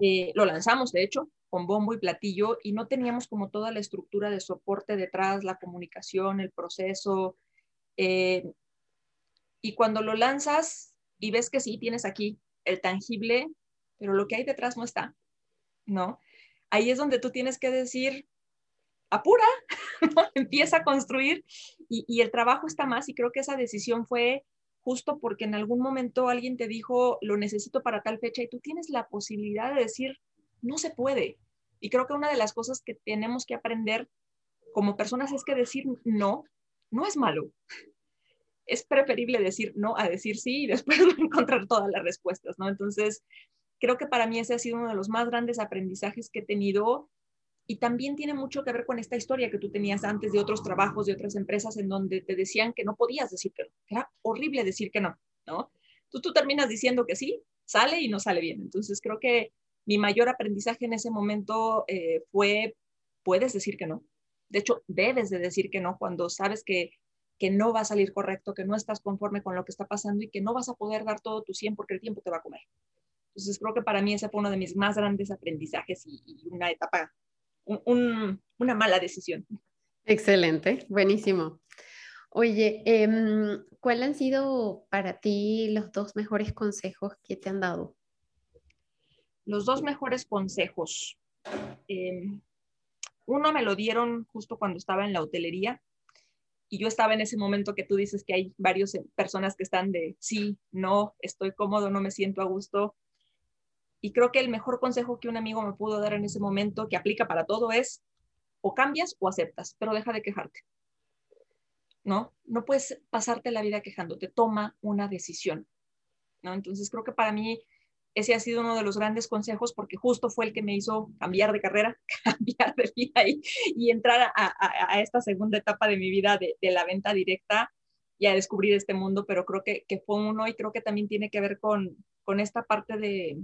Eh, lo lanzamos, de hecho, con bombo y platillo y no teníamos como toda la estructura de soporte detrás, la comunicación, el proceso. Eh, y cuando lo lanzas y ves que sí, tienes aquí el tangible, pero lo que hay detrás no está. ¿no? Ahí es donde tú tienes que decir, apura, empieza a construir y, y, el trabajo está más y creo que esa decisión fue justo porque en algún momento alguien te dijo, lo necesito para tal fecha y tú tienes la posibilidad de decir, no se puede. Y creo que una de las cosas que tenemos que aprender como personas es que decir no no es malo. Es preferible decir no a decir sí y después encontrar todas las respuestas, ¿no? Entonces, creo que para mí ese ha sido uno de los más grandes aprendizajes que he tenido y también tiene mucho que ver con esta historia que tú tenías antes de otros trabajos, de otras empresas en donde te decían que no podías decir que no. Era horrible decir que no, ¿no? Tú, tú terminas diciendo que sí, sale y no sale bien. Entonces creo que mi mayor aprendizaje en ese momento eh, fue, puedes decir que no. De hecho, debes de decir que no cuando sabes que, que no va a salir correcto, que no estás conforme con lo que está pasando y que no vas a poder dar todo tu 100 porque el tiempo te va a comer. Entonces creo que para mí ese fue uno de mis más grandes aprendizajes y una etapa una mala decisión. Excelente, buenísimo. Oye, em, ¿cuáles han sido para ti los dos mejores consejos que te han dado? Los dos mejores consejos. Em, uno me lo dieron justo cuando estaba en la hotelería y yo estaba en ese momento que tú dices que hay varias personas que están de sí, no, estoy cómodo, no me siento a gusto. Y creo que el mejor consejo que un amigo me pudo dar en ese momento, que aplica para todo, es o cambias o aceptas, pero deja de quejarte. ¿No? No puedes pasarte la vida quejándote, toma una decisión. ¿no? Entonces creo que para mí ese ha sido uno de los grandes consejos porque justo fue el que me hizo cambiar de carrera, cambiar de vida y, entrar a, esta segunda etapa de mi vida de, la venta directa y a descubrir este mundo, pero creo que, que, fue uno y creo que también tiene que ver con, con esta parte de,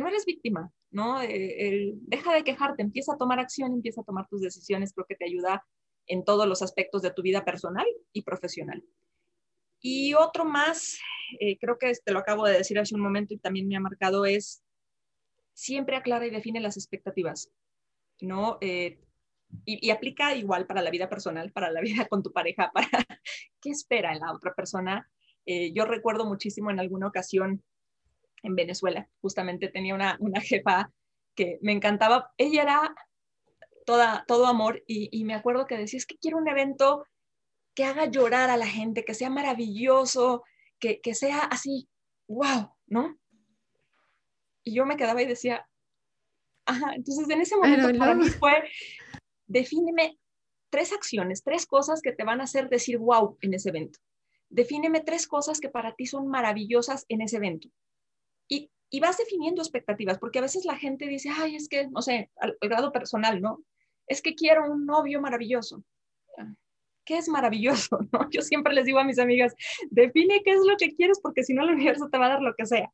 no eres víctima, ¿no? Eh, deja de quejarte, empieza a tomar acción, empieza a tomar tus decisiones, creo que te ayuda en todos los aspectos de tu vida personal y profesional. Y otro más, eh, creo que te lo acabo de decir hace un momento y también me ha marcado, es siempre aclara y define las expectativas, ¿no? Eh, y, y, aplica igual para la vida personal, para la vida con tu pareja, para qué espera en la otra persona. yo recuerdo muchísimo en alguna ocasión en Venezuela. Justamente tenía una, una jefa que me encantaba. Ella era toda, todo amor y, y, me acuerdo que decía, es que quiero un evento que haga llorar a la gente, que sea maravilloso, que, que sea así, wow, ¿no? Y yo me quedaba y decía, ajá, entonces en ese momento para mí fue, defíneme tres acciones, tres cosas que te van a hacer decir wow en ese evento. Defíneme tres cosas que para ti son maravillosas en ese evento y, vas definiendo expectativas, porque a veces la gente dice, ay, es que, no sé, al, grado personal, ¿no? Es que quiero un novio maravilloso. ¿Qué es maravilloso? ¿no? Yo siempre les digo a mis amigas, define qué es lo que quieres, porque si no el universo te va a dar lo que sea.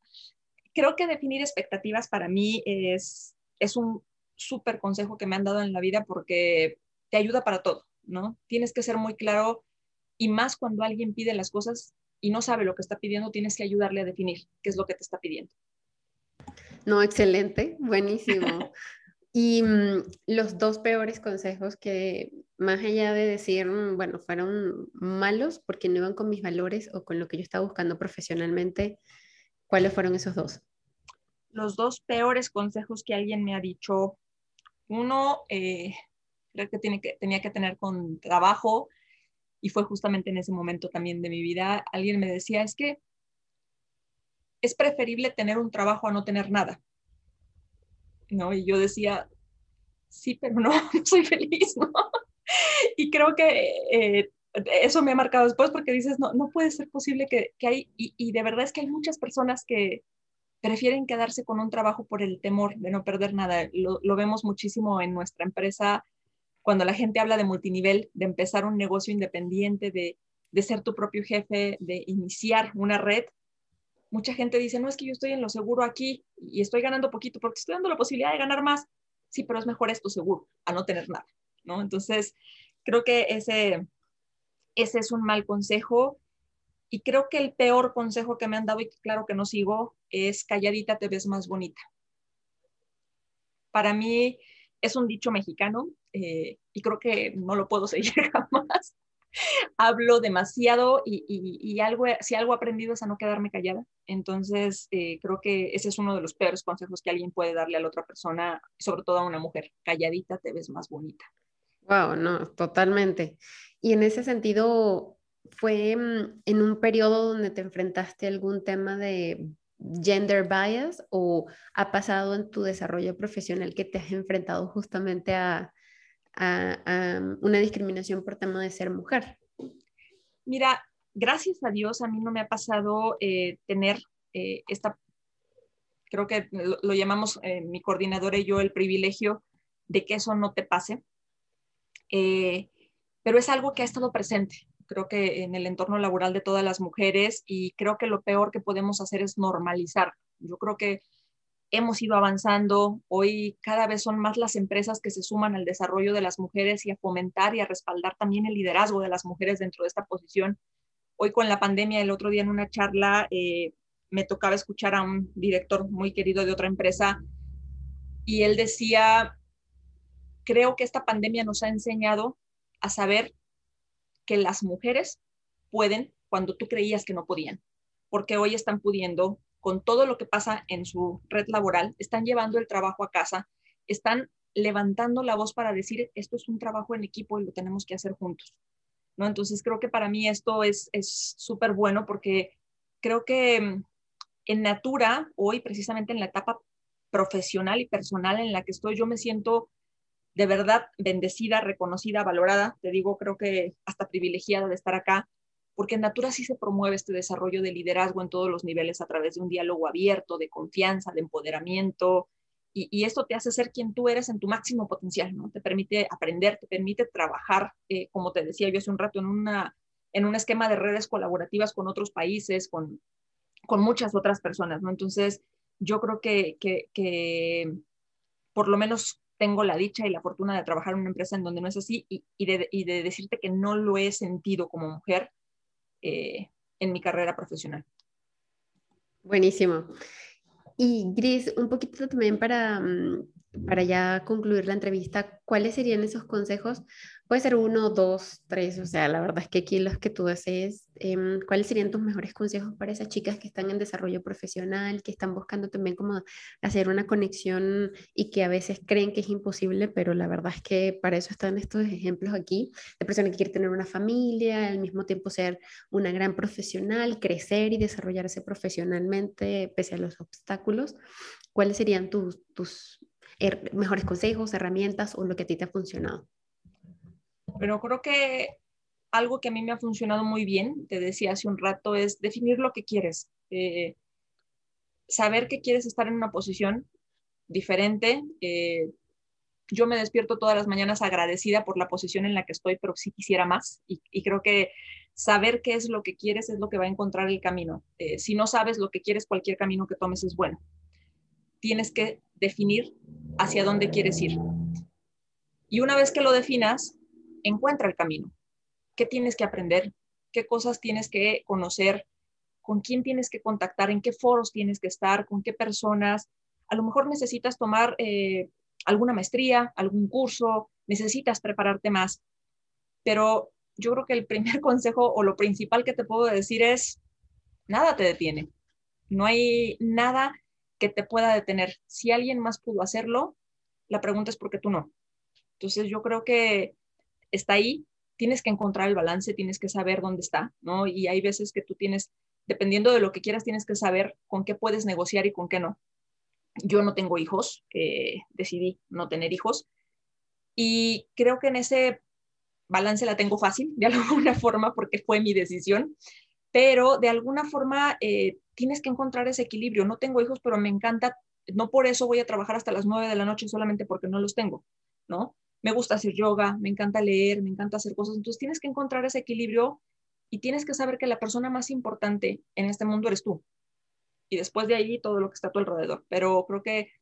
Creo que definir expectativas para mí es, es un súper consejo que me han dado en la vida porque te ayuda para todo, ¿no? Tienes que ser muy claro y más cuando alguien pide las cosas, y no sabe lo que está pidiendo, tienes que ayudarle a definir qué es lo que te está pidiendo. No, excelente, buenísimo. y mm, los dos peores consejos que, más allá de decir, mm, bueno, fueron malos porque no iban con mis valores o con lo que yo estaba buscando profesionalmente, ¿cuáles fueron esos dos? Los dos peores consejos que alguien me ha dicho, uno, eh, creo que, tiene que tenía que tener con trabajo y fue justamente en ese momento también de mi vida, alguien me decía, es que es preferible tener un trabajo a no tener nada. ¿No? Y yo decía, sí, pero no, soy feliz, ¿no? Y creo que eh, eso me ha marcado después porque dices, no, no puede ser posible que, hay, y, y, de verdad es que hay muchas personas que prefieren quedarse con un trabajo por el temor de no perder nada. Lo, lo vemos muchísimo en nuestra empresa cuando la gente habla de multinivel, de empezar un negocio independiente, de, de ser tu propio jefe, de iniciar una red, mucha gente dice, no, es que yo estoy en lo seguro aquí y estoy ganando poquito porque estoy dando la posibilidad de ganar más. Sí, pero es mejor esto seguro, a no tener nada, ¿no? Entonces, creo que ese, ese es un mal consejo y creo que el peor consejo que me han dado y claro que no sigo es calladita te ves más bonita. Para mí, es un dicho mexicano eh, y creo que no lo puedo seguir jamás. hablo demasiado y, algo, si algo aprendido es a no quedarme callada. Entonces, eh, creo que ese es uno de los peores consejos que alguien puede darle a la otra persona, sobre todo a una mujer. Calladita te ves más bonita. Wow, no, totalmente. Y en ese sentido, ¿fue mm, en un periodo donde te enfrentaste a algún tema de gender bias o ha pasado en tu desarrollo profesional que te has enfrentado justamente a, una discriminación por tema de ser mujer? Mira, gracias a Dios a mí no me ha pasado eh, tener eh, esta, creo que lo, llamamos eh, mi coordinadora y yo el privilegio de que eso no te pase, pero es algo que ha estado presente creo que en el entorno laboral de todas las mujeres y creo que lo peor que podemos hacer es normalizar. Yo creo que hemos ido avanzando, hoy cada vez son más las empresas que se suman al desarrollo de las mujeres y a fomentar y a respaldar también el liderazgo de las mujeres dentro de esta posición. Hoy con la pandemia, el otro día en una charla, eh, me tocaba escuchar a un director muy querido de otra empresa y él decía, creo que esta pandemia nos ha enseñado a saber que las mujeres pueden cuando tú creías que no podían, porque hoy están pudiendo con todo lo que pasa en su red laboral, están llevando el trabajo a casa, están levantando la voz para decir, esto es un trabajo en equipo y lo tenemos que hacer juntos. ¿no? Entonces creo que para mí esto es súper bueno porque creo que mm, en Natura, hoy precisamente en la etapa profesional y personal en la que estoy, yo me siento de verdad bendecida, reconocida, valorada, te digo, creo que hasta privilegiada de estar acá, porque en Natura sí se promueve este desarrollo de liderazgo en todos los niveles a través de un diálogo abierto, de confianza, de empoderamiento, y, esto te hace ser quien tú eres en tu máximo potencial, ¿no? Te permite aprender, te permite trabajar, eh, como te decía yo hace un rato, en, una, en un esquema de redes colaborativas con otros países, con, con muchas otras personas, ¿no? Entonces, yo creo que, que, que por lo menos tengo la dicha y la fortuna de trabajar en una empresa en donde no es así y, de, decirte que no lo he sentido como mujer eh, en mi carrera profesional. Buenísimo. Y Gris, un poquito también para, mm, para ya concluir la entrevista, ¿cuáles serían esos consejos? Puede ser uno, dos, tres, o sea, la verdad es que aquí los que tú desees, em, ¿cuáles serían tus mejores consejos para esas chicas que están en desarrollo profesional, que están buscando también como hacer una conexión y que a veces creen que es imposible, pero la verdad es que para eso están estos ejemplos aquí, de personas que quieren tener una familia, al mismo tiempo ser una gran profesional, crecer y desarrollarse profesionalmente pese a los obstáculos. ¿Cuáles serían tus, tus mejores consejos, herramientas o lo que a ti te ha funcionado? Pero creo que algo que a mí me ha funcionado muy bien, te decía hace un rato, es definir lo que quieres. Eh, saber que quieres estar en una posición diferente. Eh, yo me despierto todas las mañanas agradecida por la posición en la que estoy, pero sí quisiera más. Y, creo que saber qué es lo que quieres es lo que va a encontrar el camino. Eh, si no sabes lo que quieres, cualquier camino que tomes es bueno. Tienes que definir hacia dónde quieres ir. Y una vez que lo definas, encuentra el camino. ¿Qué tienes que aprender? ¿Qué cosas tienes que conocer? ¿Con quién tienes que contactar? ¿En qué foros tienes que estar? ¿Con qué personas? A lo mejor necesitas tomar eh, alguna maestría, algún curso, necesitas prepararte más. Pero yo creo que el primer consejo o lo principal que te puedo decir es, nada te detiene. No hay nada que te pueda detener. Si alguien más pudo hacerlo, la pregunta es por qué tú no. Entonces yo creo que está ahí, tienes que encontrar el balance, tienes que saber dónde está, ¿no? Y hay veces que tú tienes, dependiendo de lo que quieras, tienes que saber con qué puedes negociar y con qué no. Yo no tengo hijos, eh, decidí no tener hijos y creo que en ese balance la tengo fácil, de alguna forma, porque fue mi decisión, pero de alguna forma eh, tienes que encontrar ese equilibrio. No tengo hijos, pero me encanta, no por eso voy a trabajar hasta las nueve de la noche solamente porque no los tengo, ¿no? Me gusta hacer yoga, me encanta leer, me encanta hacer cosas. Entonces tienes que encontrar ese equilibrio y tienes que saber que la persona más importante en este mundo eres tú. Y después de ahí todo lo que está a tu alrededor. Pero creo que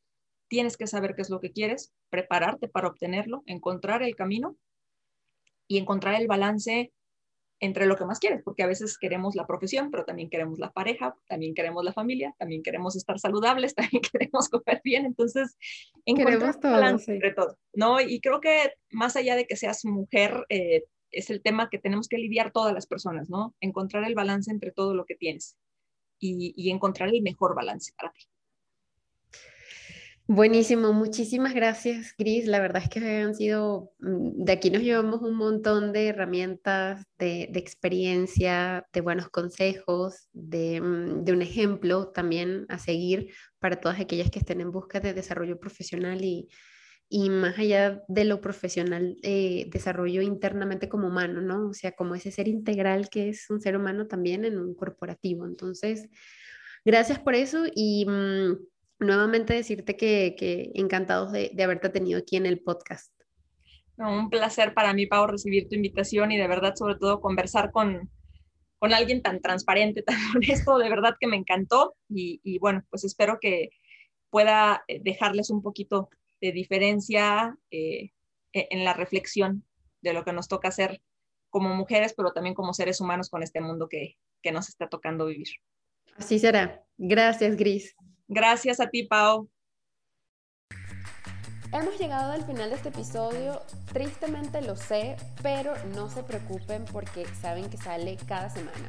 tienes que saber qué es lo que quieres, prepararte para obtenerlo, encontrar el camino y encontrar el balance entre lo que más quieres, porque a veces queremos la profesión, pero también queremos la pareja, también queremos la familia, también queremos estar saludables, también queremos comer bien, entonces encontrar todo, entre todo, ¿no? Y creo que más allá de que seas mujer, eh, es el tema que tenemos que lidiar todas las personas, ¿no? Encontrar el balance entre todo lo que tienes y, y encontrar el mejor balance para ti. Buenísimo, muchísimas gracias, Gris. La verdad es que han sido, mm, de aquí nos llevamos un montón de herramientas, de, experiencia, de buenos consejos, de, mm, de, un ejemplo también a seguir para todas aquellas que estén en busca de desarrollo profesional y, y más allá de lo profesional, eh, desarrollo internamente como humano, ¿no? O sea, como ese ser integral que es un ser humano también en un corporativo. Entonces, gracias por eso y mm, nuevamente decirte que, que encantados de, de, haberte tenido aquí en el podcast. un placer para mí, Pau, recibir tu invitación y de verdad, sobre todo, conversar con, con alguien tan transparente, tan honesto, de verdad que me encantó y, y bueno, pues espero que pueda eh, dejarles un poquito de diferencia eh, e-, en la reflexión de lo que nos toca hacer como mujeres, pero también como seres humanos con este mundo que, que nos está tocando vivir. Así será. Gracias, Gris. Gracias a ti, Pau. Hemos llegado al final de este episodio, tristemente lo sé, pero no se preocupen porque saben que sale cada semana.